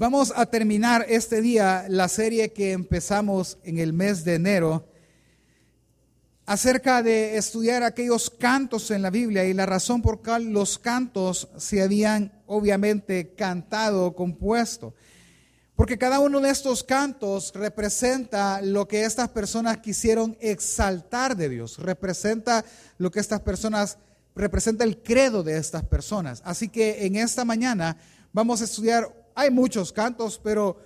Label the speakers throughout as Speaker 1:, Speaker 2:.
Speaker 1: Vamos a terminar este día la serie que empezamos en el mes de enero acerca de estudiar aquellos cantos en la Biblia y la razón por cual los cantos se habían obviamente cantado, compuesto. Porque cada uno de estos cantos representa lo que estas personas quisieron exaltar de Dios, representa lo que estas personas, representa el credo de estas personas. Así que en esta mañana vamos a estudiar hay muchos cantos, pero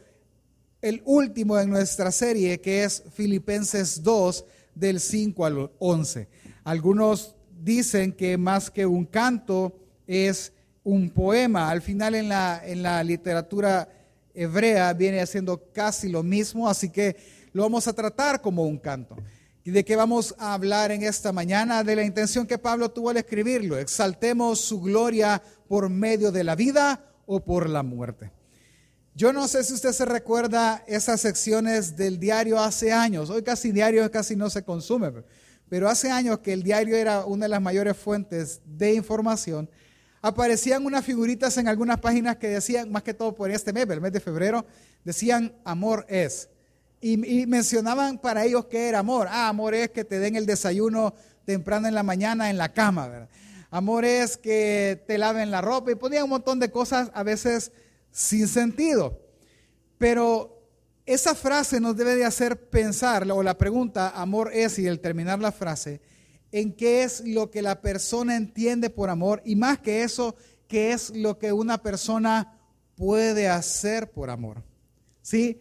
Speaker 1: el último en nuestra serie, que es Filipenses 2, del 5 al 11. Algunos dicen que más que un canto es un poema. Al final en la, en la literatura hebrea viene haciendo casi lo mismo, así que lo vamos a tratar como un canto. ¿Y de qué vamos a hablar en esta mañana? De la intención que Pablo tuvo al escribirlo. Exaltemos su gloria por medio de la vida o por la muerte. Yo no sé si usted se recuerda esas secciones del diario hace años. Hoy casi diario casi no se consume, pero hace años que el diario era una de las mayores fuentes de información. Aparecían unas figuritas en algunas páginas que decían, más que todo por este mes, el mes de febrero, decían amor es. Y, mencionaban para ellos qué era amor. Ah, amor es que te den el desayuno temprano en la mañana en la cama, ¿verdad? Amor es que te laven la ropa y ponían un montón de cosas a veces sin sentido. Pero esa frase nos debe de hacer pensar, o la pregunta, amor es, y el terminar la frase, en qué es lo que la persona entiende por amor y más que eso, qué es lo que una persona puede hacer por amor. ¿Sí?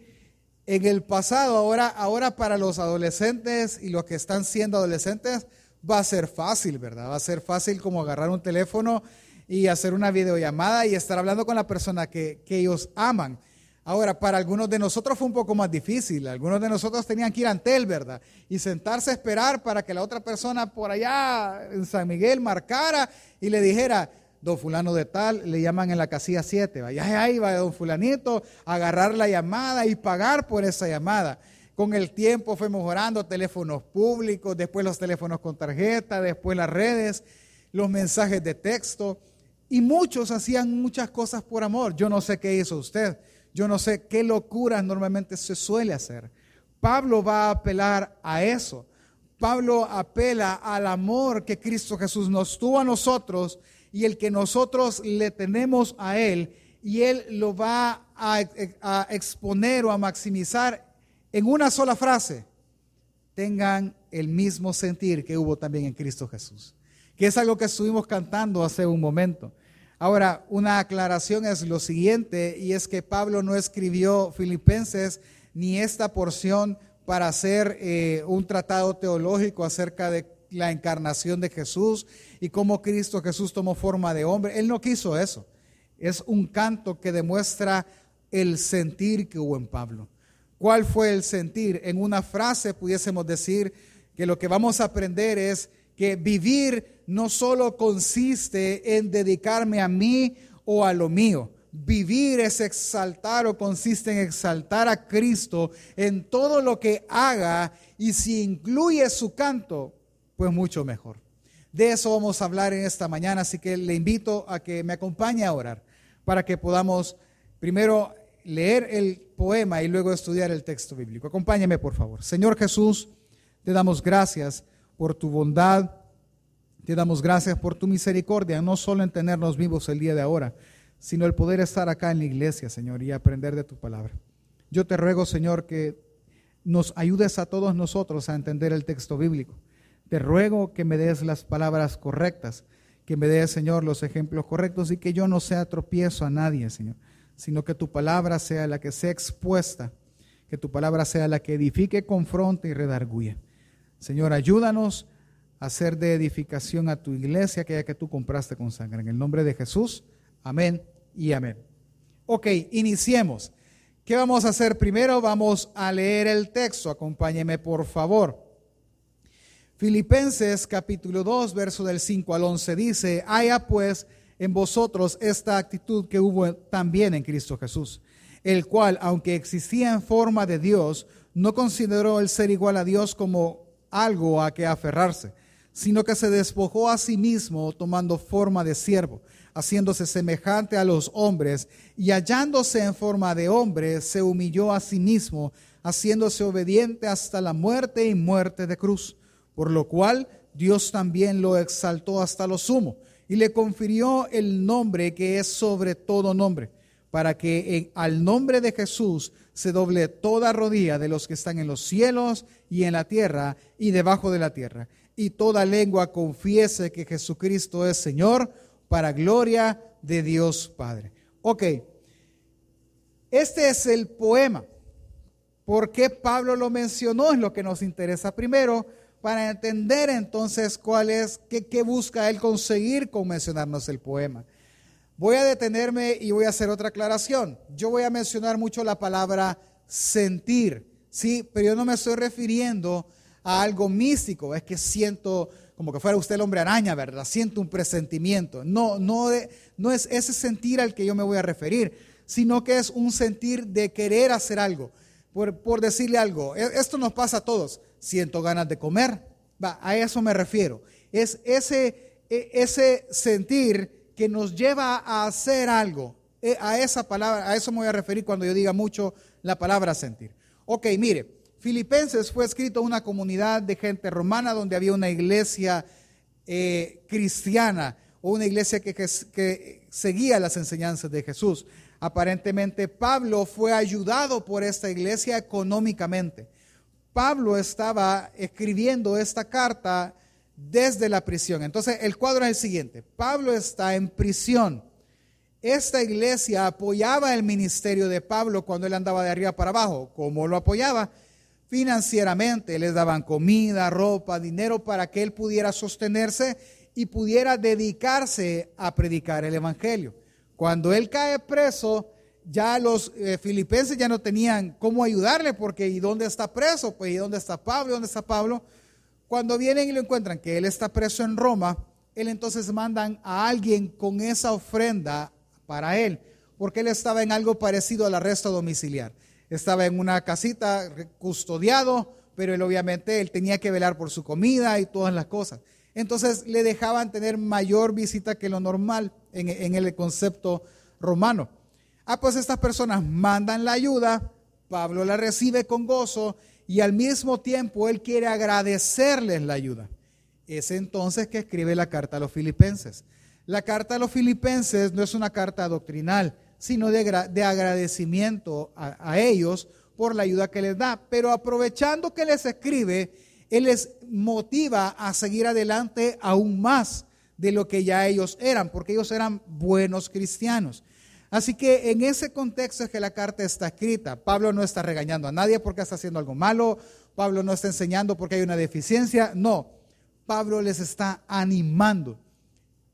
Speaker 1: En el pasado, ahora, ahora para los adolescentes y los que están siendo adolescentes, va a ser fácil, ¿verdad? Va a ser fácil como agarrar un teléfono y hacer una videollamada y estar hablando con la persona que, ellos aman. Ahora, para algunos de nosotros fue un poco más difícil. Algunos de nosotros tenían que ir ante él, ¿verdad? Y sentarse a esperar para que la otra persona por allá en San Miguel marcara y le dijera, don fulano de tal, le llaman en la casilla 7. Vaya ahí va don fulanito, agarrar la llamada y pagar por esa llamada. Con el tiempo fue mejorando teléfonos públicos, después los teléfonos con tarjeta, después las redes, los mensajes de texto. Y muchos hacían muchas cosas por amor. Yo no sé qué hizo usted. Yo no sé qué locuras normalmente se suele hacer. Pablo va a apelar a eso. Pablo apela al amor que Cristo Jesús nos tuvo a nosotros y el que nosotros le tenemos a Él. Y Él lo va a, a exponer o a maximizar en una sola frase. Tengan el mismo sentir que hubo también en Cristo Jesús. Que es algo que estuvimos cantando hace un momento. Ahora, una aclaración es lo siguiente, y es que Pablo no escribió Filipenses ni esta porción para hacer eh, un tratado teológico acerca de la encarnación de Jesús y cómo Cristo Jesús tomó forma de hombre. Él no quiso eso. Es un canto que demuestra el sentir que hubo en Pablo. ¿Cuál fue el sentir? En una frase pudiésemos decir que lo que vamos a aprender es que vivir no solo consiste en dedicarme a mí o a lo mío. Vivir es exaltar o consiste en exaltar a Cristo en todo lo que haga y si incluye su canto, pues mucho mejor. De eso vamos a hablar en esta mañana, así que le invito a que me acompañe a orar para que podamos primero leer el poema y luego estudiar el texto bíblico. Acompáñeme, por favor. Señor Jesús, te damos gracias por tu bondad. Te damos gracias por tu misericordia, no solo en tenernos vivos el día de ahora, sino el poder estar acá en la iglesia, Señor, y aprender de tu palabra. Yo te ruego, Señor, que nos ayudes a todos nosotros a entender el texto bíblico. Te ruego que me des las palabras correctas, que me des, Señor, los ejemplos correctos y que yo no sea tropiezo a nadie, Señor, sino que tu palabra sea la que sea expuesta, que tu palabra sea la que edifique, confronte y redarguye. Señor, ayúdanos hacer de edificación a tu iglesia, aquella que tú compraste con sangre. En el nombre de Jesús, amén y amén. Ok, iniciemos. ¿Qué vamos a hacer primero? Vamos a leer el texto. Acompáñeme, por favor. Filipenses capítulo 2, verso del 5 al 11 dice, haya pues en vosotros esta actitud que hubo también en Cristo Jesús, el cual, aunque existía en forma de Dios, no consideró el ser igual a Dios como algo a que aferrarse, sino que se despojó a sí mismo tomando forma de siervo, haciéndose semejante a los hombres, y hallándose en forma de hombre, se humilló a sí mismo, haciéndose obediente hasta la muerte y muerte de cruz, por lo cual Dios también lo exaltó hasta lo sumo, y le confirió el nombre que es sobre todo nombre, para que al nombre de Jesús se doble toda rodilla de los que están en los cielos y en la tierra y debajo de la tierra y toda lengua confiese que Jesucristo es Señor para gloria de Dios Padre. Ok, este es el poema. ¿Por qué Pablo lo mencionó? Es lo que nos interesa primero para entender entonces cuál es, qué, busca él conseguir con mencionarnos el poema. Voy a detenerme y voy a hacer otra aclaración. Yo voy a mencionar mucho la palabra sentir, ¿sí? Pero yo no me estoy refiriendo a algo místico, es que siento como que fuera usted el hombre araña, ¿verdad? Siento un presentimiento. No, no, no es ese sentir al que yo me voy a referir, sino que es un sentir de querer hacer algo. Por, por decirle algo, e, esto nos pasa a todos. Siento ganas de comer, va, a eso me refiero. Es ese, e, ese sentir que nos lleva a hacer algo. E, a esa palabra, a eso me voy a referir cuando yo diga mucho la palabra sentir. Ok, mire, Filipenses fue escrito a una comunidad de gente romana donde había una iglesia eh, cristiana o una iglesia que, que seguía las enseñanzas de Jesús. Aparentemente Pablo fue ayudado por esta iglesia económicamente. Pablo estaba escribiendo esta carta desde la prisión. Entonces el cuadro es el siguiente. Pablo está en prisión. Esta iglesia apoyaba el ministerio de Pablo cuando él andaba de arriba para abajo. ¿Cómo lo apoyaba? Financieramente, les daban comida, ropa, dinero para que él pudiera sostenerse y pudiera dedicarse a predicar el Evangelio. Cuando él cae preso, ya los eh, filipenses ya no tenían cómo ayudarle porque ¿y dónde está preso? Pues ¿y dónde está Pablo? ¿Dónde está Pablo? Cuando vienen y lo encuentran que él está preso en Roma, él entonces mandan a alguien con esa ofrenda para él, porque él estaba en algo parecido al arresto domiciliar estaba en una casita custodiado, pero él obviamente él tenía que velar por su comida y todas las cosas. Entonces le dejaban tener mayor visita que lo normal en, en el concepto romano. Ah, pues estas personas mandan la ayuda, Pablo la recibe con gozo y al mismo tiempo él quiere agradecerles la ayuda. Es entonces que escribe la carta a los filipenses. La carta a los filipenses no es una carta doctrinal, sino de, agradecimiento a, ellos por la ayuda que les da. Pero aprovechando que les escribe, Él les motiva a seguir adelante aún más de lo que ya ellos eran, porque ellos eran buenos cristianos. Así que en ese contexto es que la carta está escrita. Pablo no está regañando a nadie porque está haciendo algo malo, Pablo no está enseñando porque hay una deficiencia, no, Pablo les está animando.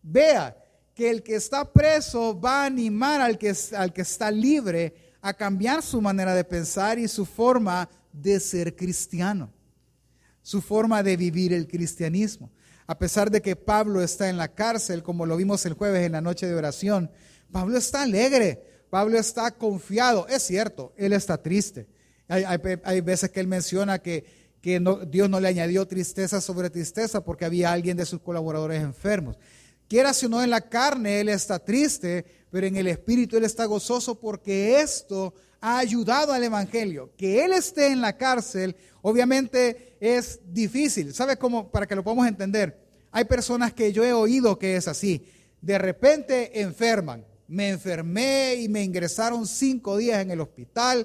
Speaker 1: Vea, que el que está preso va a animar al que, al que está libre a cambiar su manera de pensar y su forma de ser cristiano, su forma de vivir el cristianismo. A pesar de que Pablo está en la cárcel, como lo vimos el jueves en la noche de oración, Pablo está alegre, Pablo está confiado. Es cierto, él está triste. Hay, veces que él menciona que, que Dios no le añadió tristeza sobre tristeza porque había alguien de sus colaboradores enfermos. Quiera si no en la carne, él está triste, pero en el espíritu él está gozoso porque esto ha ayudado al Evangelio. Que él esté en la cárcel, obviamente es difícil. ¿Sabe cómo? Para que lo podamos entender. Hay personas que yo he oído que es así. De repente enferman. Me enfermé y me ingresaron cinco días en el hospital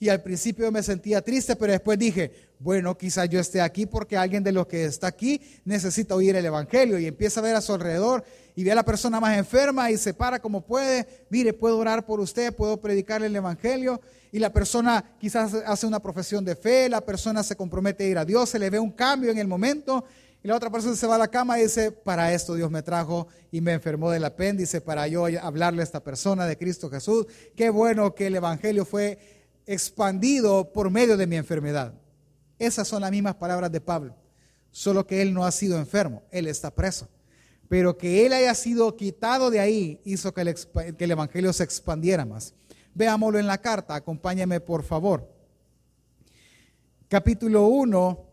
Speaker 1: y al principio me sentía triste, pero después dije, bueno, quizás yo esté aquí porque alguien de los que está aquí necesita oír el Evangelio y empieza a ver a su alrededor y ve a la persona más enferma y se para como puede, mire, puedo orar por usted, puedo predicarle el Evangelio y la persona quizás hace una profesión de fe, la persona se compromete a ir a Dios, se le ve un cambio en el momento y la otra persona se va a la cama y dice, para esto Dios me trajo y me enfermó del apéndice para yo hablarle a esta persona de Cristo Jesús. Qué bueno que el Evangelio fue expandido por medio de mi enfermedad. Esas son las mismas palabras de Pablo, solo que él no ha sido enfermo, él está preso. Pero que él haya sido quitado de ahí hizo que el, Evangelio se expandiera más. Veámoslo en la carta, acompáñame por favor. Capítulo 1,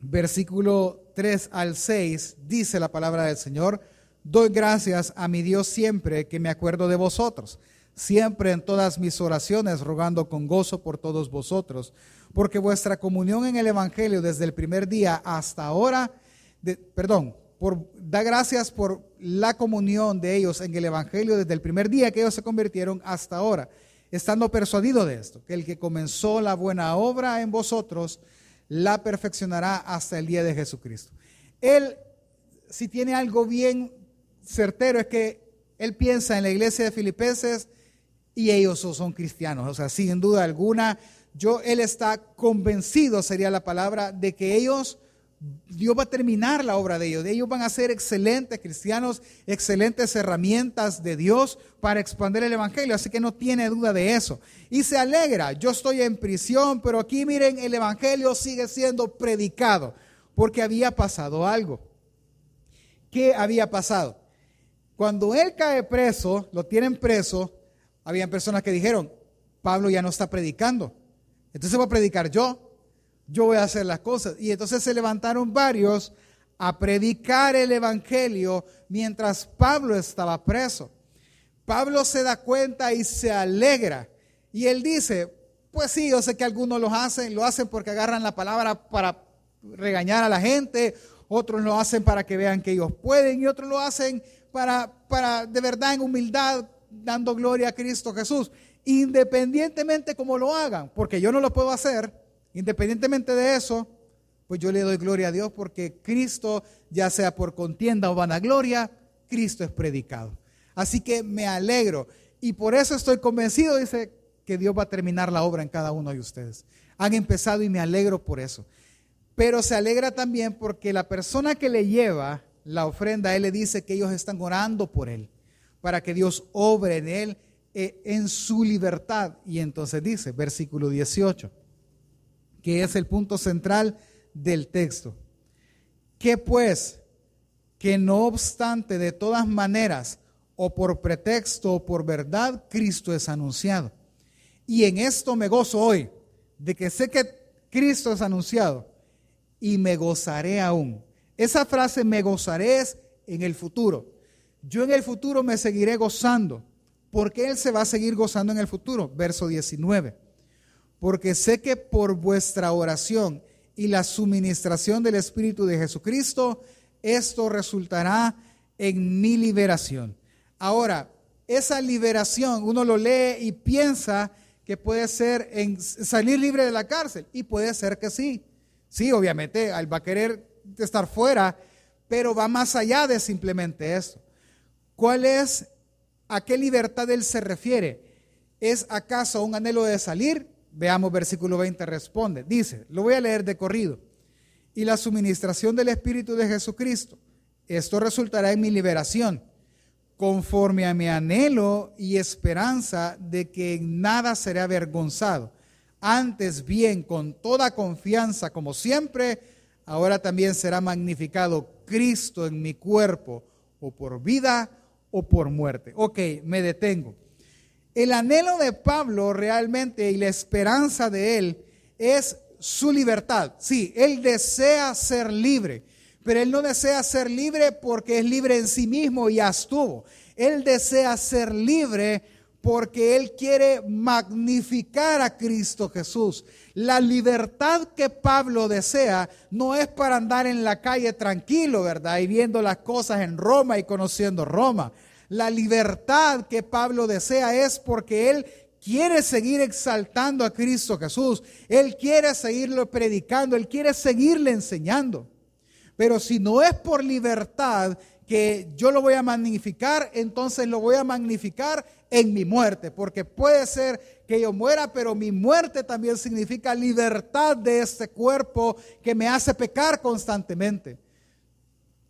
Speaker 1: versículo 3 al 6 dice la palabra del Señor, doy gracias a mi Dios siempre que me acuerdo de vosotros, siempre en todas mis oraciones rogando con gozo por todos vosotros, porque vuestra comunión en el Evangelio desde el primer día hasta ahora, perdón, por, da gracias por la comunión de ellos en el Evangelio desde el primer día que ellos se convirtieron hasta ahora, estando persuadido de esto, que el que comenzó la buena obra en vosotros, la perfeccionará hasta el día de Jesucristo. Él, si tiene algo bien certero, es que él piensa en la iglesia de Filipenses y ellos son cristianos. O sea, sin duda alguna, yo, él está convencido, sería la palabra, de que ellos Dios va a terminar la obra de ellos. Ellos van a ser excelentes cristianos, excelentes herramientas de Dios para expandir el Evangelio. Así que no tiene duda de eso. Y se alegra. Yo estoy en prisión, pero aquí miren, el Evangelio sigue siendo predicado porque había pasado algo. ¿Qué había pasado? Cuando él cae preso, lo tienen preso, habían personas que dijeron, Pablo ya no está predicando. Entonces voy a predicar yo yo voy a hacer las cosas. Y entonces se levantaron varios a predicar el Evangelio mientras Pablo estaba preso. Pablo se da cuenta y se alegra. Y él dice, pues sí, yo sé que algunos lo hacen, lo hacen porque agarran la palabra para regañar a la gente, otros lo hacen para que vean que ellos pueden y otros lo hacen para, para de verdad en humildad, dando gloria a Cristo Jesús, independientemente como lo hagan, porque yo no lo puedo hacer, Independientemente de eso, pues yo le doy gloria a Dios porque Cristo, ya sea por contienda o vanagloria, Cristo es predicado. Así que me alegro y por eso estoy convencido, dice, que Dios va a terminar la obra en cada uno de ustedes. Han empezado y me alegro por eso. Pero se alegra también porque la persona que le lleva la ofrenda, él le dice que ellos están orando por él, para que Dios obre en él eh, en su libertad. Y entonces dice, versículo 18 que es el punto central del texto. Que pues, que no obstante de todas maneras, o por pretexto o por verdad, Cristo es anunciado. Y en esto me gozo hoy, de que sé que Cristo es anunciado, y me gozaré aún. Esa frase me gozaré es en el futuro. Yo en el futuro me seguiré gozando, porque Él se va a seguir gozando en el futuro. Verso 19 porque sé que por vuestra oración y la suministración del Espíritu de Jesucristo, esto resultará en mi liberación. Ahora, esa liberación, uno lo lee y piensa que puede ser en salir libre de la cárcel, y puede ser que sí. Sí, obviamente, él va a querer estar fuera, pero va más allá de simplemente eso. ¿Cuál es, a qué libertad él se refiere? ¿Es acaso un anhelo de salir? Veamos versículo 20 responde. Dice, lo voy a leer de corrido. Y la suministración del Espíritu de Jesucristo. Esto resultará en mi liberación, conforme a mi anhelo y esperanza de que en nada seré avergonzado. Antes bien, con toda confianza, como siempre, ahora también será magnificado Cristo en mi cuerpo, o por vida o por muerte. Ok, me detengo. El anhelo de Pablo realmente y la esperanza de él es su libertad. Sí, él desea ser libre, pero él no desea ser libre porque es libre en sí mismo y ya estuvo. Él desea ser libre porque él quiere magnificar a Cristo Jesús. La libertad que Pablo desea no es para andar en la calle tranquilo, ¿verdad? Y viendo las cosas en Roma y conociendo Roma. La libertad que Pablo desea es porque él quiere seguir exaltando a Cristo Jesús. Él quiere seguirlo predicando, él quiere seguirle enseñando. Pero si no es por libertad que yo lo voy a magnificar, entonces lo voy a magnificar en mi muerte, porque puede ser que yo muera, pero mi muerte también significa libertad de este cuerpo que me hace pecar constantemente.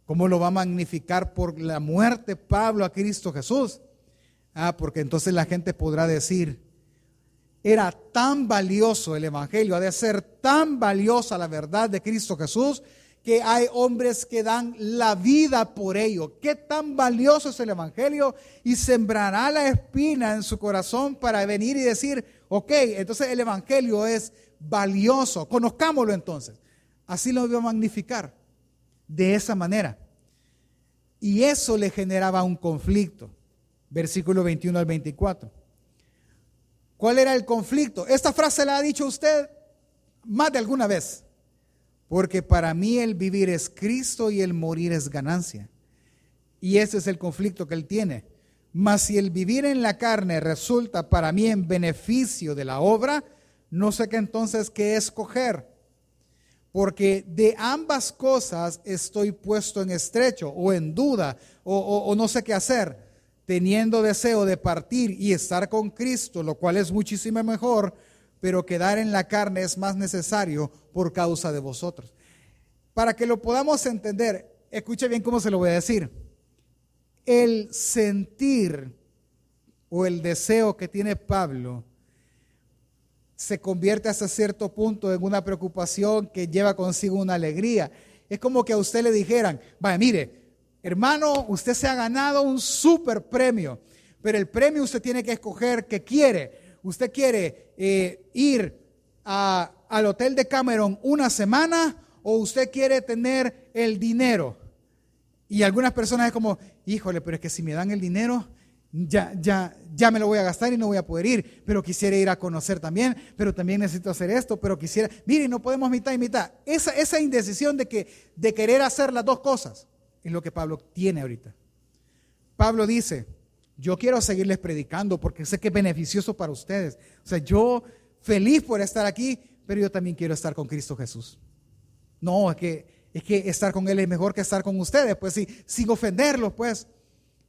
Speaker 1: ¿Cómo lo va a magnificar por la muerte Pablo a Cristo Jesús? Ah, porque entonces la gente podrá decir, era tan valioso el Evangelio, ha de ser tan valiosa la verdad de Cristo Jesús, que hay hombres que dan la vida por ello. ¿Qué tan valioso es el Evangelio? Y sembrará la espina en su corazón para venir y decir, ok, entonces el Evangelio es valioso, conozcámoslo entonces. Así lo voy a magnificar. De esa manera. Y eso le generaba un conflicto. Versículo 21 al 24. ¿Cuál era el conflicto? Esta frase la ha dicho usted más de alguna vez. Porque para mí el vivir es Cristo y el morir es ganancia. Y ese es el conflicto que él tiene. Mas si el vivir en la carne resulta para mí en beneficio de la obra, no sé qué entonces qué escoger. Porque de ambas cosas estoy puesto en estrecho o en duda o, no sé qué hacer, teniendo deseo de partir y estar con Cristo, lo cual es muchísimo mejor, pero quedar en la carne es más necesario por causa de vosotros. Para que lo podamos entender, escuche bien cómo se lo voy a decir. El sentir o el deseo que tiene Pablo se convierte hasta cierto punto en una preocupación que lleva consigo una alegría. Es como que a usted le dijeran, vaya, mire, hermano, usted se ha ganado un super premio, pero el premio usted tiene que escoger qué quiere. Usted quiere eh, ir al hotel de Cameron una semana o usted quiere tener el dinero. Y algunas personas es como, híjole, pero es que si me dan el dinero, ya, ya, ya me lo voy a gastar y no voy a poder ir, pero quisiera ir a conocer también, pero también necesito hacer esto, pero quisiera, mire, no podemos mitad y mitad. Esa, esa indecisión de, que, de querer hacer las dos cosas es lo que Pablo tiene ahorita. Pablo dice, yo quiero seguirles predicando porque sé que es beneficioso para ustedes. O sea, yo feliz por estar aquí, pero yo también quiero estar con Cristo Jesús. No, es que, es que estar con Él es mejor que estar con ustedes, pues sí, sin ofenderlos, pues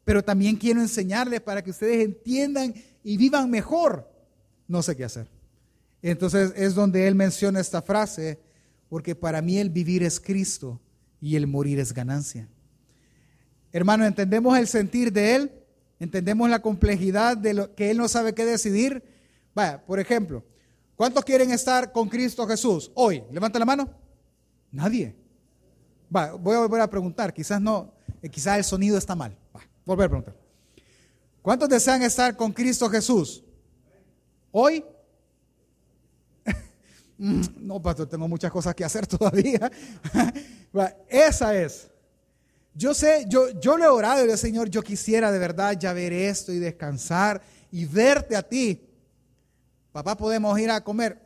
Speaker 1: pero también quiero enseñarles para que ustedes entiendan y vivan mejor. No sé qué hacer. Entonces es donde él menciona esta frase, porque para mí el vivir es Cristo y el morir es ganancia. Hermano, ¿entendemos el sentir de él? ¿Entendemos la complejidad de lo que él no sabe qué decidir? Vaya, por ejemplo, ¿cuántos quieren estar con Cristo Jesús hoy? Levanta la mano. Nadie. Voy a volver a preguntar, quizás no, eh, quizás el sonido está mal. Volver a preguntar. ¿Cuántos desean estar con Cristo Jesús? ¿Hoy? Mm, no, pastor, tengo muchas cosas que hacer todavía. Esa es. Yo sé, yo, yo le he orado y le Señor, yo quisiera de verdad ya ver esto y descansar y verte a ti. Papá, podemos ir a comer.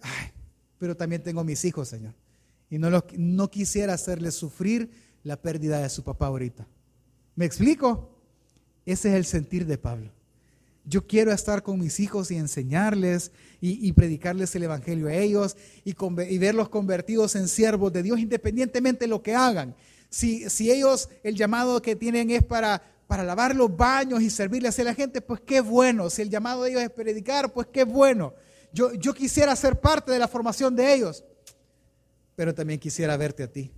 Speaker 1: pero también tengo mis hijos, Señor. Y no, no quisiera hacerles sufrir la pérdida de su papá ahorita. ¿Me explico? Ese es el sentir de Pablo. Yo quiero estar con mis hijos y enseñarles y, predicarles el Evangelio a ellos y, verlos convertidos en siervos de Dios independientemente de lo que hagan. Si, ellos el llamado que tienen es para, para lavar los baños y servirles a la gente, pues qué bueno. Si el llamado de ellos es predicar, pues qué bueno. Yo, yo quisiera ser parte de la formación de ellos, pero también quisiera verte a ti.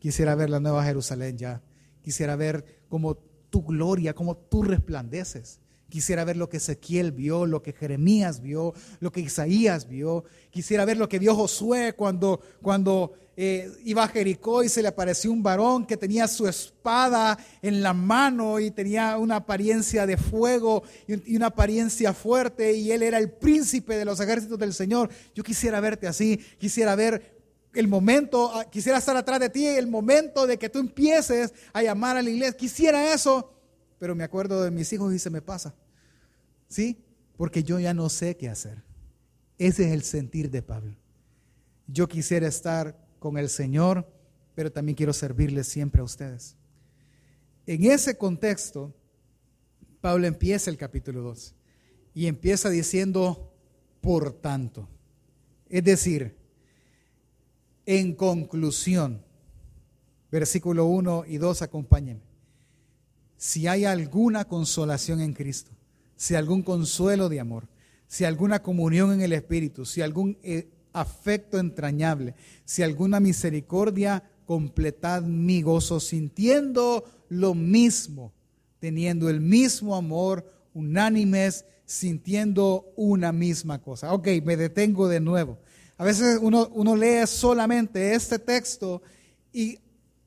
Speaker 1: Quisiera ver la nueva Jerusalén ya. Quisiera ver cómo tu gloria, como tú resplandeces. Quisiera ver lo que Ezequiel vio, lo que Jeremías vio, lo que Isaías vio. Quisiera ver lo que vio Josué cuando, cuando eh, iba a Jericó y se le apareció un varón que tenía su espada en la mano y tenía una apariencia de fuego y una apariencia fuerte y él era el príncipe de los ejércitos del Señor. Yo quisiera verte así, quisiera ver el momento, ah, quisiera estar atrás de ti, el momento de que tú empieces a llamar a la iglesia. Quisiera eso, pero me acuerdo de mis hijos y se me pasa. ¿Sí? Porque yo ya no sé qué hacer. Ese es el sentir de Pablo. Yo quisiera estar con el Señor, pero también quiero servirles siempre a ustedes. En ese contexto, Pablo empieza el capítulo 2 y empieza diciendo, por tanto. Es decir, en conclusión, versículo 1 y 2, acompáñenme. Si hay alguna consolación en Cristo, si algún consuelo de amor, si alguna comunión en el Espíritu, si algún eh, afecto entrañable, si alguna misericordia, completad mi gozo sintiendo lo mismo, teniendo el mismo amor, unánimes, sintiendo una misma cosa. Ok, me detengo de nuevo. A veces uno, lee solamente este texto y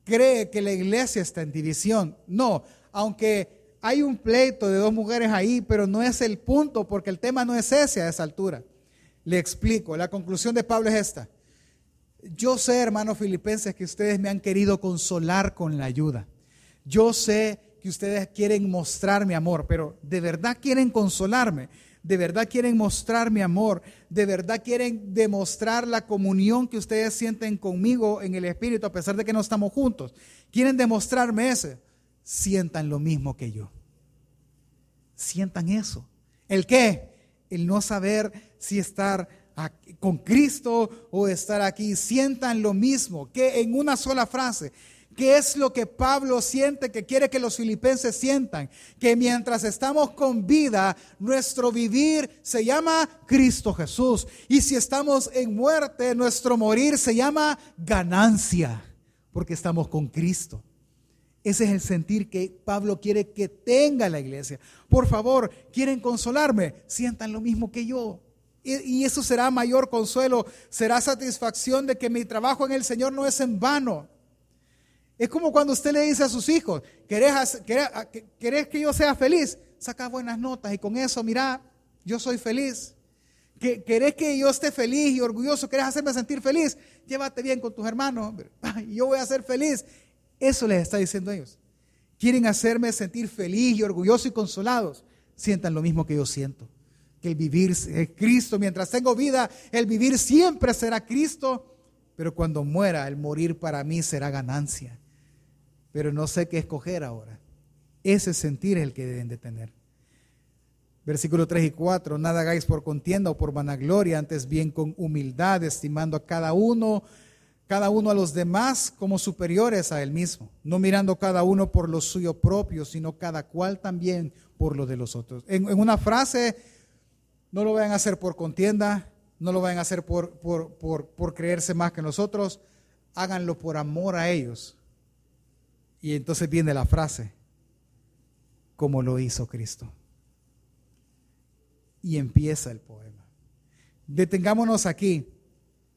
Speaker 1: cree que la iglesia está en división. No, aunque hay un pleito de dos mujeres ahí, pero no es el punto porque el tema no es ese a esa altura. Le explico, la conclusión de Pablo es esta. Yo sé, hermanos filipenses, que ustedes me han querido consolar con la ayuda. Yo sé que ustedes quieren mostrar mi amor, pero ¿de verdad quieren consolarme? ¿De verdad quieren mostrar mi amor? ¿De verdad quieren demostrar la comunión que ustedes sienten conmigo en el Espíritu a pesar de que no estamos juntos? ¿Quieren demostrarme eso? Sientan lo mismo que yo. Sientan eso. ¿El qué? El no saber si estar con Cristo o estar aquí. Sientan lo mismo que en una sola frase. ¿Qué es lo que Pablo siente que quiere que los filipenses sientan? Que mientras estamos con vida, nuestro vivir se llama Cristo Jesús. Y si estamos en muerte, nuestro morir se llama ganancia, porque estamos con Cristo. Ese es el sentir que Pablo quiere que tenga la iglesia. Por favor, ¿quieren consolarme? Sientan lo mismo que yo. Y eso será mayor consuelo, será satisfacción de que mi trabajo en el Señor no es en vano. Es como cuando usted le dice a sus hijos, ¿querés, que yo sea feliz? Saca buenas notas y con eso, mira, yo soy feliz. ¿Querés que yo esté feliz y orgulloso? ¿Querés hacerme sentir feliz? Llévate bien con tus hermanos. Yo voy a ser feliz. Eso les está diciendo ellos. Quieren hacerme sentir feliz y orgulloso y consolados. Sientan lo mismo que yo siento que el vivir es Cristo. Mientras tengo vida, el vivir siempre será Cristo, pero cuando muera, el morir para mí será ganancia. Pero no sé qué escoger ahora. Ese sentir es el que deben de tener. Versículo 3 y 4, nada hagáis por contienda o por vanagloria, antes bien con humildad, estimando a cada uno, cada uno a los demás como superiores a él mismo, no mirando cada uno por lo suyo propio, sino cada cual también por lo de los otros. En, una frase no lo vayan a hacer por contienda, no lo vayan a hacer por, por, creerse más que nosotros, háganlo por amor a ellos. Y entonces viene la frase, como lo hizo Cristo. Y empieza el poema. Detengámonos aquí,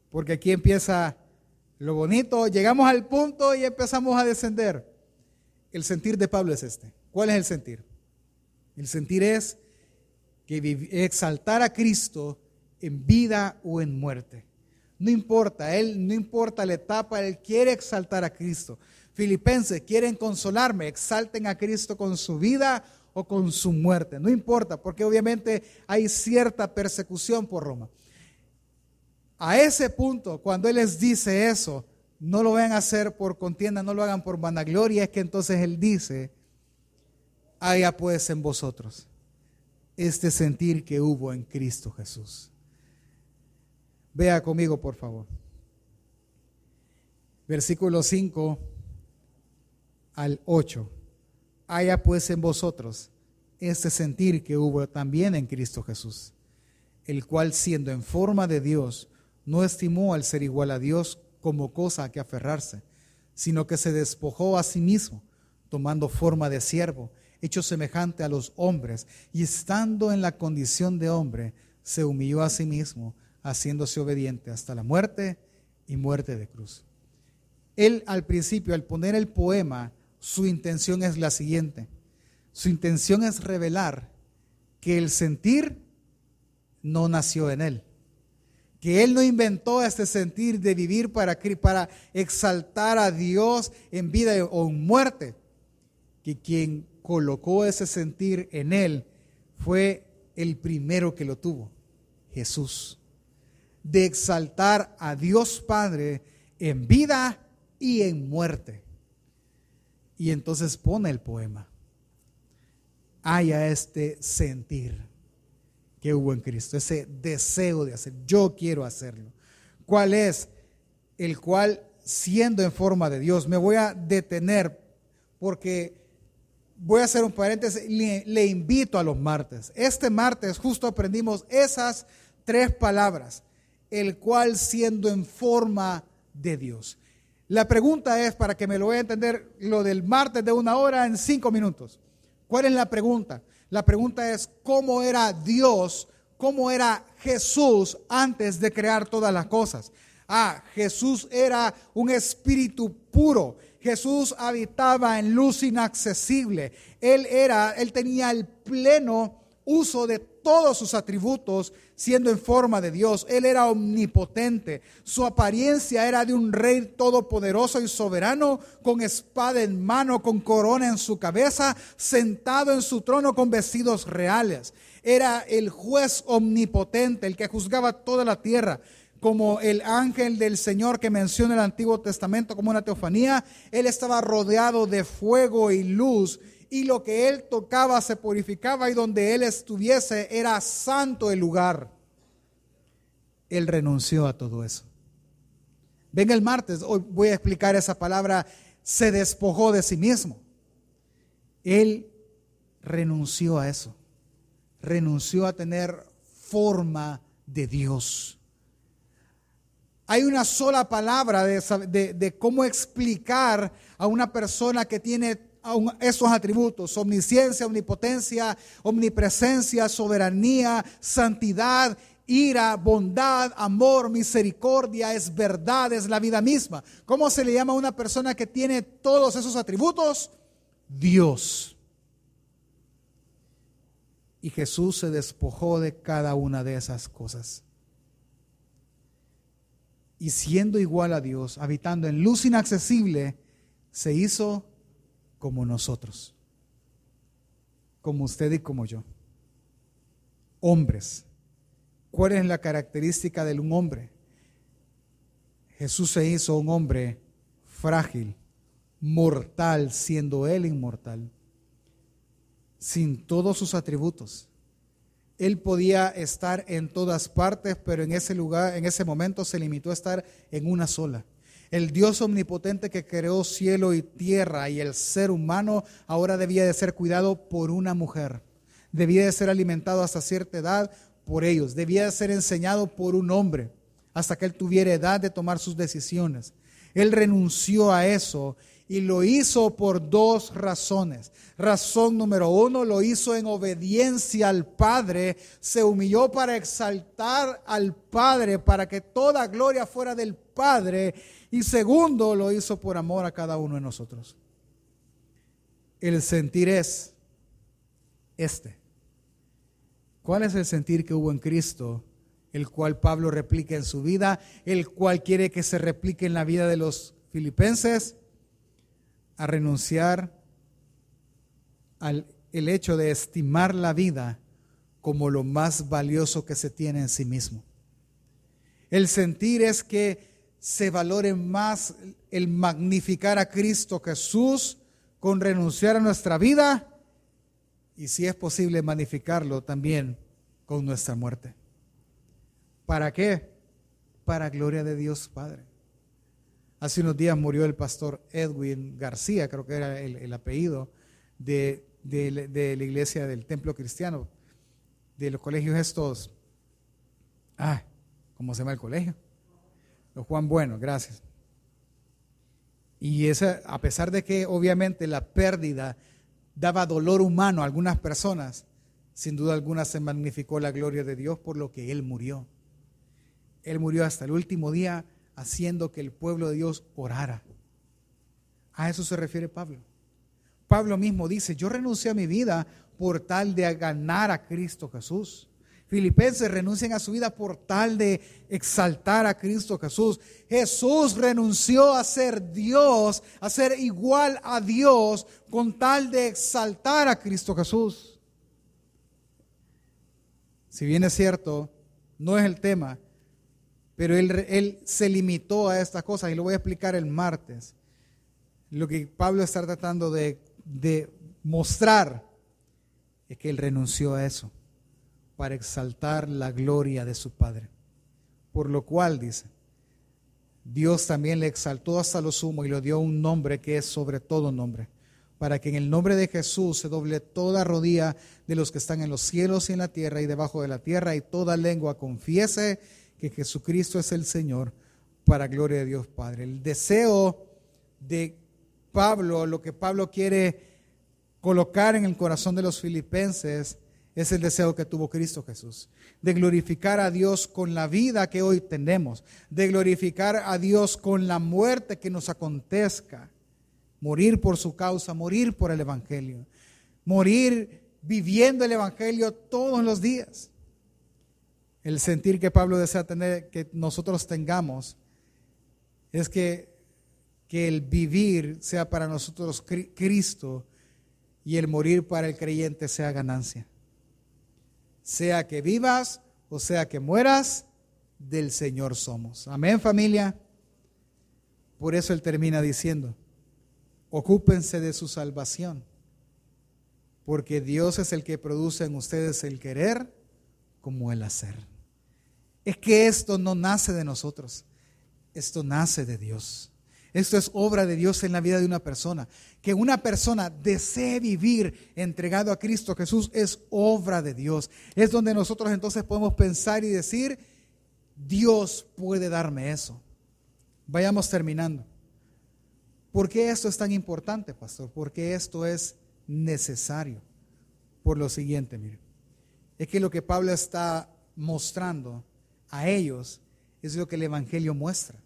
Speaker 1: porque aquí empieza lo bonito. Llegamos al punto y empezamos a descender. El sentir de Pablo es este. ¿Cuál es el sentir? El sentir es que exaltar a Cristo en vida o en muerte. No importa, él no importa la etapa, él quiere exaltar a Cristo. Filipenses, quieren consolarme, exalten a Cristo con su vida o con su muerte. No importa, porque obviamente hay cierta persecución por Roma. A ese punto, cuando Él les dice eso, no lo vayan a hacer por contienda, no lo hagan por vanagloria, es que entonces Él dice, haya pues en vosotros este sentir que hubo en Cristo Jesús. Vea conmigo, por favor. Versículo 5 al 8. Haya pues en vosotros este sentir que hubo también en Cristo Jesús, el cual siendo en forma de Dios, no estimó al ser igual a Dios como cosa a que aferrarse, sino que se despojó a sí mismo, tomando forma de siervo hecho semejante a los hombres, y estando en la condición de hombre, se humilló a sí mismo, haciéndose obediente hasta la muerte y muerte de cruz. Él al principio, al poner el poema, su intención es la siguiente. Su intención es revelar que el sentir no nació en él, que él no inventó este sentir de vivir para, para exaltar a Dios en vida o en muerte, que quien colocó ese sentir en él fue el primero que lo tuvo, Jesús. De exaltar a Dios Padre en vida y en muerte. Y entonces pone el poema. Haya este sentir que hubo en Cristo, ese deseo de hacer. Yo quiero hacerlo. ¿Cuál es? El cual, siendo en forma de Dios, me voy a detener porque voy a hacer un paréntesis, le, invito a los martes. Este martes justo aprendimos esas tres palabras, el cual siendo en forma de Dios. La pregunta es, para que me lo voy a entender, lo del martes de una hora en cinco minutos. ¿Cuál es la pregunta? La pregunta es, ¿cómo era Dios? ¿Cómo era Jesús antes de crear todas las cosas? Ah, Jesús era un espíritu puro. Jesús habitaba en luz inaccesible. Él era, él tenía el pleno uso de todos sus atributos siendo en forma de Dios. Él era omnipotente. Su apariencia era de un rey todopoderoso y soberano, con espada en mano, con corona en su cabeza, sentado en su trono con vestidos reales. Era el juez omnipotente, el que juzgaba toda la tierra como el ángel del Señor que menciona el Antiguo Testamento como una teofanía, él estaba rodeado de fuego y luz y lo que él tocaba se purificaba y donde él estuviese era santo el lugar. Él renunció a todo eso. Venga el martes, hoy voy a explicar esa palabra, se despojó de sí mismo. Él renunció a eso, renunció a tener forma de Dios. Hay una sola palabra de, de, cómo explicar a una persona que tiene esos atributos, omnisciencia, omnipotencia, omnipresencia, soberanía, santidad, ira, bondad, amor, misericordia, es verdad, es la vida misma. ¿Cómo se le llama a una persona que tiene todos esos atributos? Dios. Y Jesús se despojó de cada una de esas cosas. Y siendo igual a Dios, habitando en luz inaccesible, se hizo como nosotros, como usted y como yo. Hombres. ¿Cuál es la característica de un hombre? Jesús se hizo un hombre frágil, mortal, siendo él inmortal, sin todos sus atributos. Él podía estar en todas partes, pero en ese lugar, en ese momento se limitó a estar en una sola. El Dios omnipotente que creó cielo y tierra y el ser humano ahora debía de ser cuidado por una mujer. Debía de ser alimentado hasta cierta edad por ellos. Debía de ser enseñado por un hombre hasta que él tuviera edad de tomar sus decisiones. Él renunció a eso y lo hizo por dos razones. Razón número uno, lo hizo en obediencia al Padre, se humilló para exaltar al Padre, para que toda gloria fuera del Padre y segundo, lo hizo por amor a cada uno de nosotros. El sentir es este. ¿Cuál es el sentir que hubo en Cristo? El cual Pablo replica en su vida, el cual quiere que se replique en la vida de los filipenses, a renunciar al el hecho de estimar la vida como lo más valioso que se tiene en sí mismo. El sentir es que se valore más el magnificar a Cristo Jesús con renunciar a nuestra vida y si es posible magnificarlo también con nuestra muerte. ¿Para qué? Para gloria de Dios Padre. Hace unos días murió el pastor Edwin García, creo que era el, apellido, de, de, la iglesia del templo cristiano, de los colegios estos. Ah, ¿cómo se llama el colegio? Juan Bueno, gracias. Y esa, a pesar de que obviamente la pérdida daba dolor humano a algunas personas, sin duda alguna se magnificó la gloria de Dios por lo que Él murió. Él murió hasta el último día haciendo que el pueblo de Dios orara. A eso se refiere Pablo. Pablo mismo dice, yo renuncié a mi vida por tal de ganar a Cristo Jesús. Filipenses renuncian a su vida por tal de exaltar a Cristo Jesús. Jesús renunció a ser Dios, a ser igual a Dios, con tal de exaltar a Cristo Jesús. Si bien es cierto, no es el tema, pero él, él se limitó a estas cosas y lo voy a explicar el martes. Lo que Pablo está tratando de, de mostrar es que él renunció a eso para exaltar la gloria de su Padre. Por lo cual, dice, Dios también le exaltó hasta lo sumo y le dio un nombre que es sobre todo nombre, para que en el nombre de Jesús se doble toda rodilla de los que están en los cielos y en la tierra y debajo de la tierra, y toda lengua confiese que Jesucristo es el Señor, para gloria de Dios Padre. El deseo de Pablo, lo que Pablo quiere colocar en el corazón de los filipenses, es el deseo que tuvo Cristo Jesús, de glorificar a Dios con la vida que hoy tenemos, de glorificar a Dios con la muerte que nos acontezca, morir por su causa, morir por el Evangelio, morir viviendo el Evangelio todos los días. El sentir que Pablo desea tener, que nosotros tengamos, es que, que el vivir sea para nosotros Cristo y el morir para el creyente sea ganancia. Sea que vivas o sea que mueras, del Señor somos. Amén familia. Por eso Él termina diciendo, ocúpense de su salvación, porque Dios es el que produce en ustedes el querer como el hacer. Es que esto no nace de nosotros, esto nace de Dios. Esto es obra de Dios en la vida de una persona. Que una persona desee vivir entregado a Cristo Jesús es obra de Dios. Es donde nosotros entonces podemos pensar y decir, Dios puede darme eso. Vayamos terminando. ¿Por qué esto es tan importante, pastor? Porque esto es necesario. Por lo siguiente, mire. Es que lo que Pablo está mostrando a ellos es lo que el Evangelio muestra.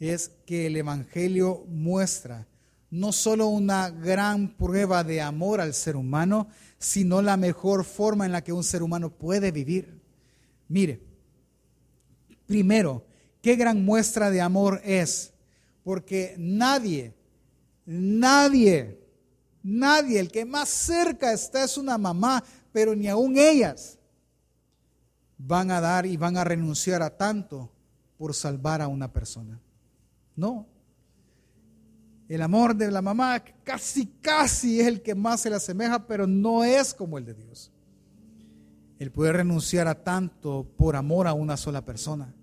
Speaker 1: Es que el Evangelio muestra no solo una gran prueba de amor al ser humano, sino la mejor forma en la que un ser humano puede vivir. Mire, primero, qué gran muestra de amor es, porque nadie, nadie, nadie, el que más cerca está es una mamá, pero ni aun ellas van a dar y van a renunciar a tanto por salvar a una persona. No. El amor de la mamá casi, casi es el que más se le asemeja, pero no es como el de Dios. El poder renunciar a tanto por amor a una sola persona.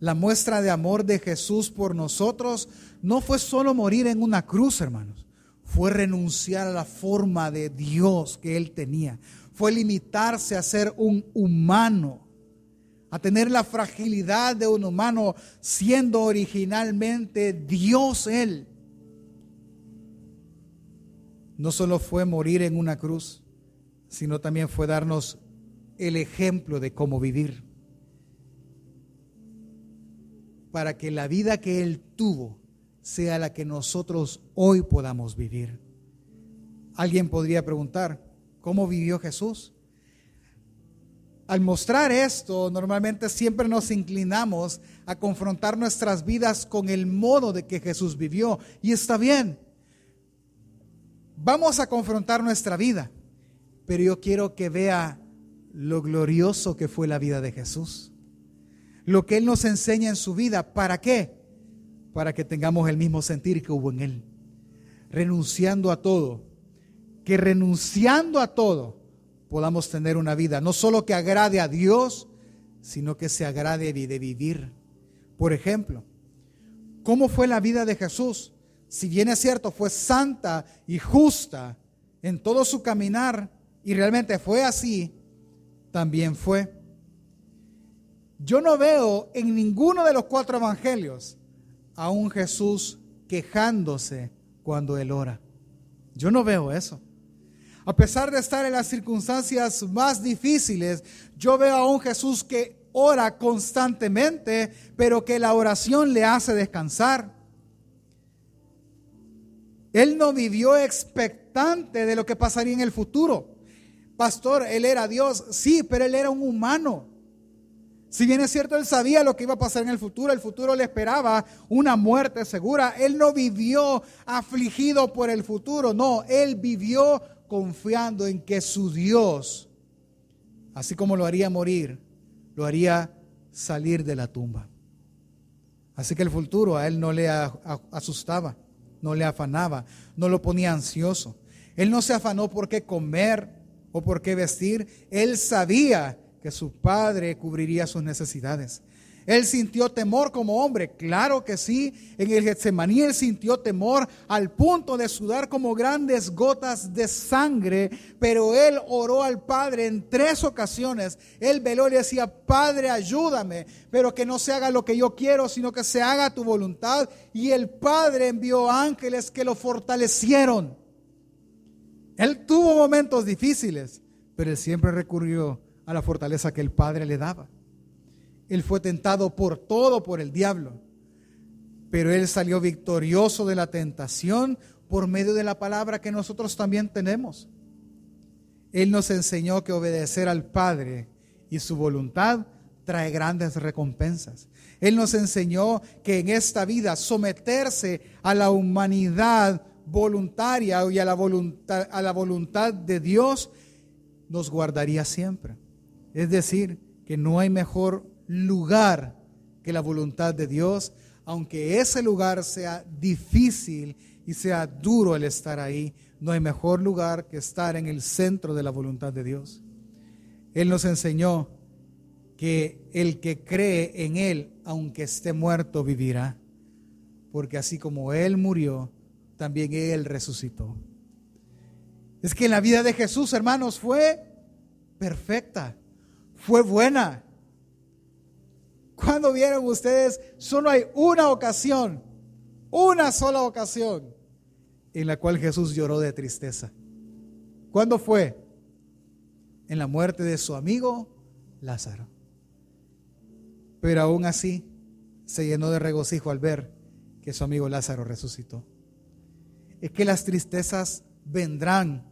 Speaker 1: La muestra de amor de Jesús por nosotros no fue solo morir en una cruz, hermanos. Fue renunciar a la forma de Dios que Él tenía. Fue limitarse a ser un humano, a tener la fragilidad de un humano siendo originalmente Dios Él. No solo fue morir en una cruz, sino también fue darnos el ejemplo de cómo vivir para que la vida que Él tuvo sea la que nosotros hoy podamos vivir. Alguien podría preguntar, ¿cómo vivió Jesús? Al mostrar esto, normalmente siempre nos inclinamos a confrontar nuestras vidas con el modo de que Jesús vivió. Y está bien. Vamos a confrontar nuestra vida, pero yo quiero que vea lo glorioso que fue la vida de Jesús lo que Él nos enseña en su vida. ¿Para qué? Para que tengamos el mismo sentir que hubo en Él. Renunciando a todo. Que renunciando a todo podamos tener una vida no solo que agrade a Dios, sino que se agrade de vivir. Por ejemplo, ¿cómo fue la vida de Jesús? Si bien es cierto, fue santa y justa en todo su caminar, y realmente fue así, también fue yo no veo en ninguno de los cuatro evangelios a un Jesús quejándose cuando él ora. Yo no veo eso. A pesar de estar en las circunstancias más difíciles, yo veo a un Jesús que ora constantemente, pero que la oración le hace descansar. Él no vivió expectante de lo que pasaría en el futuro. Pastor, él era Dios, sí, pero él era un humano. Si bien es cierto, él sabía lo que iba a pasar en el futuro, el futuro le esperaba una muerte segura. Él no vivió afligido por el futuro, no, él vivió confiando en que su Dios, así como lo haría morir, lo haría salir de la tumba. Así que el futuro a él no le asustaba, no le afanaba, no lo ponía ansioso. Él no se afanó por qué comer o por qué vestir. Él sabía que su padre cubriría sus necesidades. Él sintió temor como hombre, claro que sí. En el Getsemaní él sintió temor al punto de sudar como grandes gotas de sangre, pero él oró al Padre en tres ocasiones. Él veló y decía, Padre, ayúdame, pero que no se haga lo que yo quiero, sino que se haga tu voluntad. Y el Padre envió ángeles que lo fortalecieron. Él tuvo momentos difíciles, pero él siempre recurrió a la fortaleza que el Padre le daba. Él fue tentado por todo por el diablo, pero él salió victorioso de la tentación por medio de la palabra que nosotros también tenemos. Él nos enseñó que obedecer al Padre y su voluntad trae grandes recompensas. Él nos enseñó que en esta vida someterse a la humanidad voluntaria y a la voluntad, a la voluntad de Dios nos guardaría siempre. Es decir, que no hay mejor lugar que la voluntad de Dios, aunque ese lugar sea difícil y sea duro el estar ahí, no hay mejor lugar que estar en el centro de la voluntad de Dios. Él nos enseñó que el que cree en Él, aunque esté muerto, vivirá. Porque así como Él murió, también Él resucitó. Es que la vida de Jesús, hermanos, fue perfecta, fue buena. Cuando vieron ustedes, solo hay una ocasión, una sola ocasión en la cual Jesús lloró de tristeza. ¿Cuándo fue? En la muerte de su amigo Lázaro. Pero aún así se llenó de regocijo al ver que su amigo Lázaro resucitó. Es que las tristezas vendrán,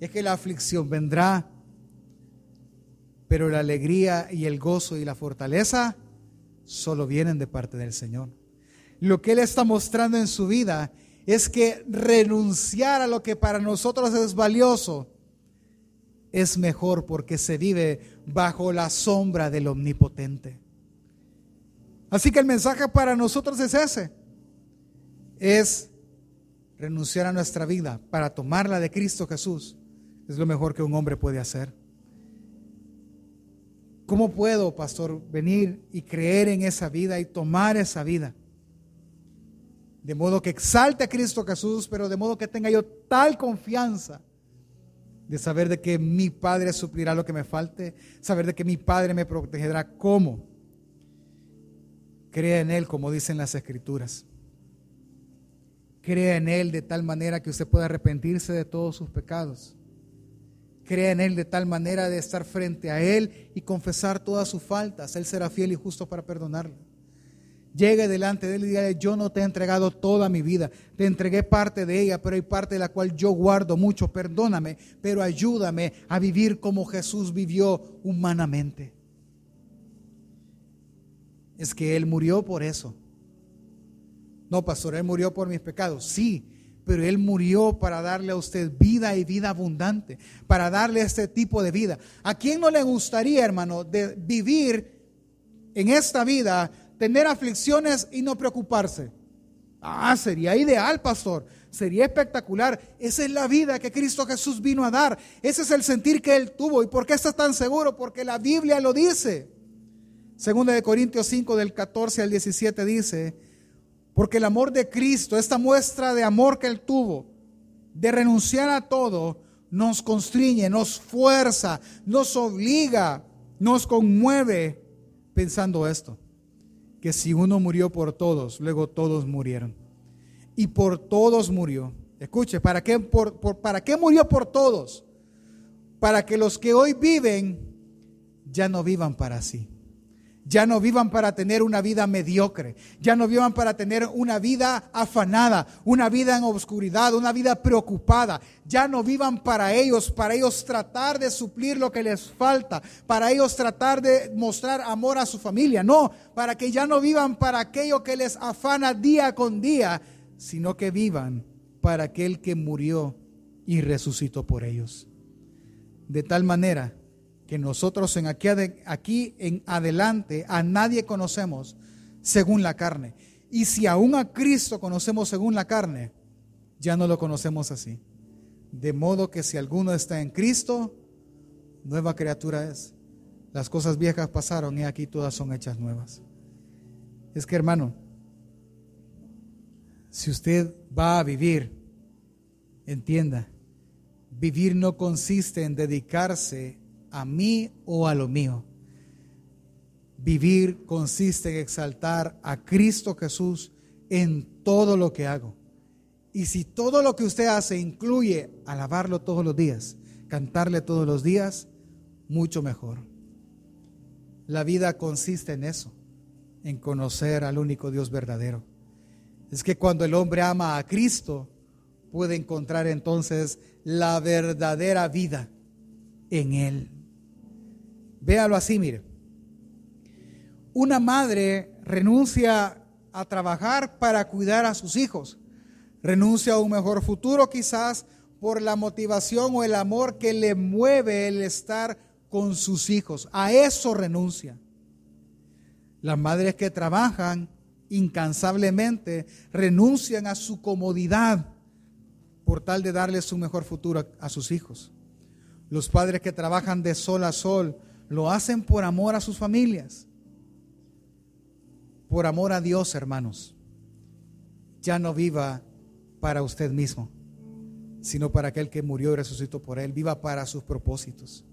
Speaker 1: es que la aflicción vendrá, pero la alegría y el gozo y la fortaleza solo vienen de parte del Señor. Lo que Él está mostrando en su vida es que renunciar a lo que para nosotros es valioso es mejor porque se vive bajo la sombra del omnipotente. Así que el mensaje para nosotros es ese. Es renunciar a nuestra vida para tomarla de Cristo Jesús. Es lo mejor que un hombre puede hacer. ¿Cómo puedo, pastor, venir y creer en esa vida y tomar esa vida? De modo que exalte a Cristo Jesús, pero de modo que tenga yo tal confianza de saber de que mi Padre suplirá lo que me falte, saber de que mi Padre me protegerá. ¿Cómo? Crea en Él, como dicen las Escrituras. Crea en Él de tal manera que usted pueda arrepentirse de todos sus pecados Crea en Él de tal manera de estar frente a Él y confesar todas sus faltas. Él será fiel y justo para perdonarle. Llegue delante de Él y diga, yo no te he entregado toda mi vida, te entregué parte de ella, pero hay parte de la cual yo guardo mucho. Perdóname, pero ayúdame a vivir como Jesús vivió humanamente. Es que Él murió por eso. No, pastor, Él murió por mis pecados. Sí, pero Él murió para darle a usted vida y vida abundante, para darle este tipo de vida. ¿A quién no le gustaría, hermano, de vivir en esta vida, tener aflicciones y no preocuparse? Ah, sería ideal, pastor. Sería espectacular. Esa es la vida que Cristo Jesús vino a dar. Ese es el sentir que Él tuvo. ¿Y por qué está tan seguro? Porque la Biblia lo dice. Segunda de Corintios 5 del 14 al 17 dice, porque el amor de Cristo, esta muestra de amor que Él tuvo, de renunciar a todo, nos constriñe, nos fuerza, nos obliga, nos conmueve pensando esto, que si uno murió por todos, luego todos murieron. Y por todos murió. Escuche, ¿para qué, ¿para qué murió por todos? Para que los que hoy viven ya no vivan para sí ya no vivan para tener una vida mediocre. Ya no vivan para tener una vida afanada, una vida en obscuridad, una vida preocupada. Ya no vivan para ellos, para ellos tratar de suplir lo que les falta, para ellos tratar de mostrar amor a su familia. No, para que ya no vivan para aquello que les afana día con día, sino que vivan para aquel que murió y resucitó por ellos. De tal manera que nosotros en aquí, en adelante a nadie conocemos según la carne. Y si aún a Cristo conocemos según la carne, ya no lo conocemos así. De modo que si alguno está en Cristo, nueva criatura es. Las cosas viejas pasaron y aquí todas son hechas nuevas. Es que hermano, si usted va a vivir, entienda, vivir no consiste en dedicarse a mí o a lo mío. Vivir consiste en exaltar a Cristo Jesús en todo lo que hago. Y si todo lo que usted hace incluye alabarlo todos los días, cantarle todos los días, mucho mejor. La vida consiste en eso, en conocer al único Dios verdadero. Es que cuando el hombre ama a Cristo, puede encontrar entonces la verdadera vida en Él. Véalo así, mire. Una madre renuncia a trabajar para cuidar a sus hijos. Renuncia a un mejor futuro quizás por la motivación o el amor que le mueve el estar con sus hijos. A eso renuncia. Las madres que trabajan incansablemente renuncian a su comodidad por tal de darles un mejor futuro a, a sus hijos. Los padres que trabajan de sol a sol lo hacen por amor a sus familias por amor a Dios, hermanos, ya no viva para usted mismo, sino para aquel que murió y resucitó por él. Viva para sus propósitos.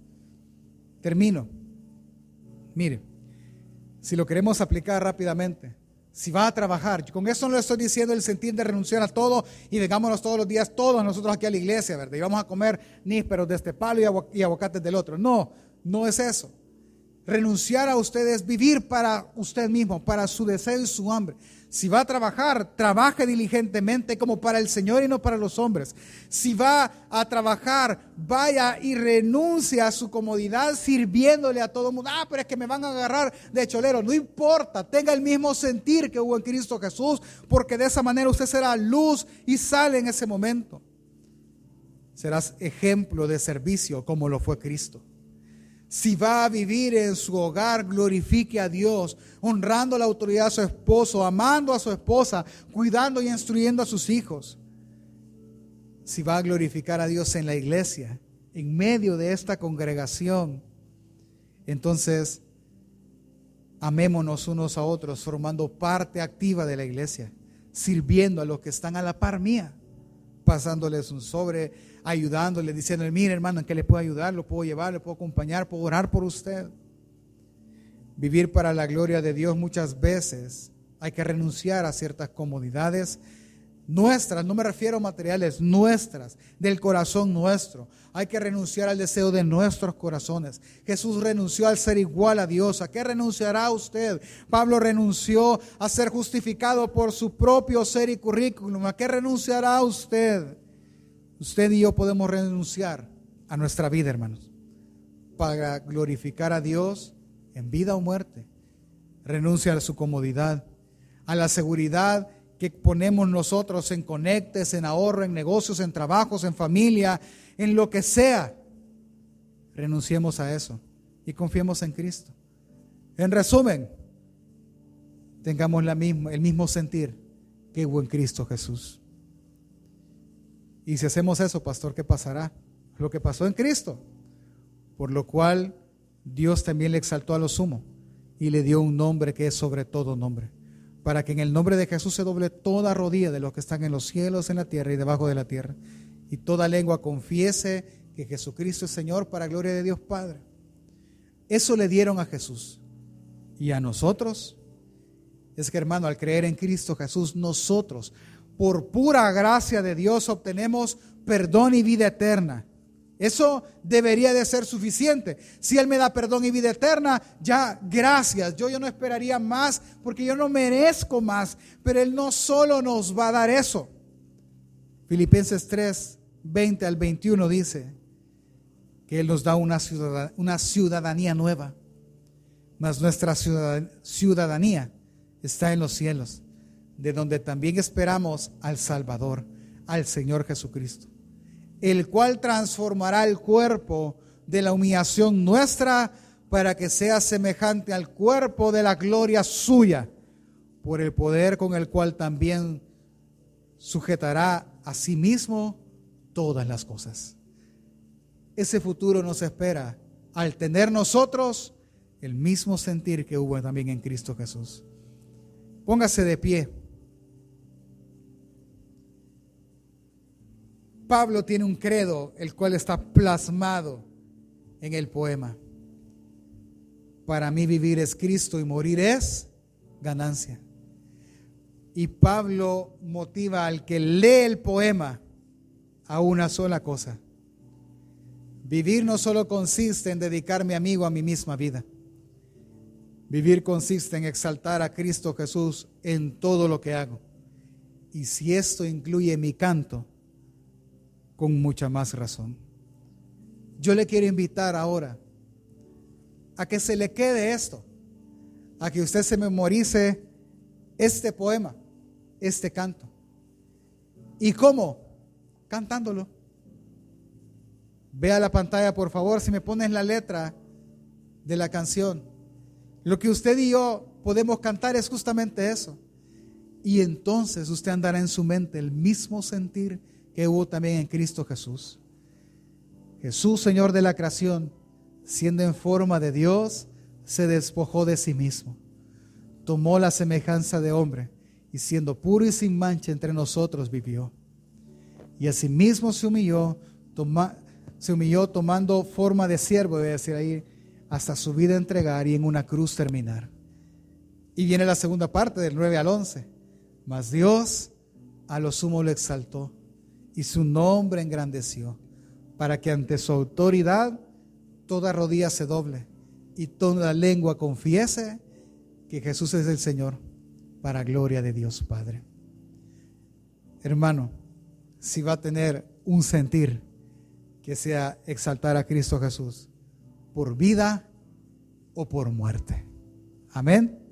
Speaker 1: Termino. Mire, si lo queremos aplicar rápidamente, si va a trabajar, con eso no le estoy diciendo el sentir de renunciar a todo y vengámonos todos los días, todos nosotros aquí a la iglesia, ¿verdad? Y vamos a comer nísperos de este palo y, aguacates del otro. No, no es eso. Renunciar a usted es vivir para usted mismo, para su deseo y su hambre. Si va a trabajar, trabaje diligentemente como para el Señor y no para los hombres. Si va a trabajar, vaya y renuncie a su comodidad sirviéndole a todo el mundo. Ah, pero es que me van a agarrar de cholero. No importa, tenga el mismo sentir que hubo en Cristo Jesús, porque de esa manera usted será luz y sale en ese momento. Serás ejemplo de servicio como lo fue Cristo. Si va a vivir en su hogar, glorifique a Dios, honrando la autoridad de su esposo, amando a su esposa, cuidando y instruyendo a sus hijos. Si va a glorificar a Dios en la iglesia, en medio de esta congregación, entonces amémonos unos a otros, formando parte activa de la iglesia, sirviendo a los que están a la par mía, pasándoles un sobre ayudándole, diciéndole, mire hermano, ¿en qué le puedo ayudar? ¿Lo puedo llevar? ¿Le puedo acompañar? ¿Puedo orar por usted? Vivir para la gloria de Dios muchas veces hay que renunciar a ciertas comodidades nuestras, no me refiero a materiales, nuestras, del corazón nuestro. Hay que renunciar al deseo de nuestros corazones. Jesús renunció al ser igual a Dios. ¿A qué renunciará usted? Pablo renunció a ser justificado por su propio ser y currículum. ¿A qué renunciará usted? Usted y yo podemos renunciar a nuestra vida, hermanos, para glorificar a Dios en vida o muerte. Renuncia a su comodidad, a la seguridad que ponemos nosotros en conectes, en ahorro, en negocios, en trabajos, en familia, en lo que sea. Renunciemos a eso y confiemos en Cristo. En resumen, tengamos la misma, el mismo sentir que hubo en Cristo Jesús. Y si hacemos eso, pastor, ¿qué pasará? Lo que pasó en Cristo, por lo cual Dios también le exaltó a lo sumo y le dio un nombre que es sobre todo nombre, para que en el nombre de Jesús se doble toda rodilla de los que están en los cielos, en la tierra y debajo de la tierra, y toda lengua confiese que Jesucristo es Señor para gloria de Dios Padre. Eso le dieron a Jesús. Y a nosotros, es que hermano, al creer en Cristo Jesús, nosotros por pura gracia de Dios obtenemos perdón y vida eterna. Eso debería de ser suficiente. Si Él me da perdón y vida eterna, ya gracias. Yo, yo no esperaría más porque yo no merezco más. Pero Él no solo nos va a dar eso. Filipenses 3, 20 al 21 dice que Él nos da una ciudadanía, una ciudadanía nueva. Mas nuestra ciudadanía está en los cielos de donde también esperamos al Salvador, al Señor Jesucristo, el cual transformará el cuerpo de la humillación nuestra para que sea semejante al cuerpo de la gloria suya, por el poder con el cual también sujetará a sí mismo todas las cosas. Ese futuro nos espera al tener nosotros el mismo sentir que hubo también en Cristo Jesús. Póngase de pie. Pablo tiene un credo, el cual está plasmado en el poema. Para mí vivir es Cristo y morir es ganancia. Y Pablo motiva al que lee el poema a una sola cosa. Vivir no solo consiste en dedicarme amigo a mi misma vida. Vivir consiste en exaltar a Cristo Jesús en todo lo que hago. Y si esto incluye mi canto, con mucha más razón. yo le quiero invitar ahora a que se le quede esto, a que usted se memorice este poema, este canto. ¿Y cómo? Cantándolo. Vea la pantalla, por favor, si me pones la letra de la canción. Lo que usted y yo podemos cantar es justamente eso. Y entonces usted andará en su mente el mismo sentir que hubo también en Cristo Jesús. Jesús, Señor de la creación, siendo en forma de Dios, se despojó de sí mismo. Tomó la semejanza de hombre y siendo puro y sin mancha entre nosotros vivió. Y asimismo se humilló, se humilló tomando forma de siervo, voy a decir ahí, hasta su vida entregar y en una cruz terminar. Y viene la segunda parte del 9 al 11. Mas Dios a lo sumo lo exaltó y su nombre engrandeció, para que ante su autoridad toda rodilla se doble y toda lengua confiese que Jesús es el Señor, para gloria de Dios Padre. Hermano, si va a tener un sentir que sea exaltar a Cristo Jesús por vida o por muerte. Amén.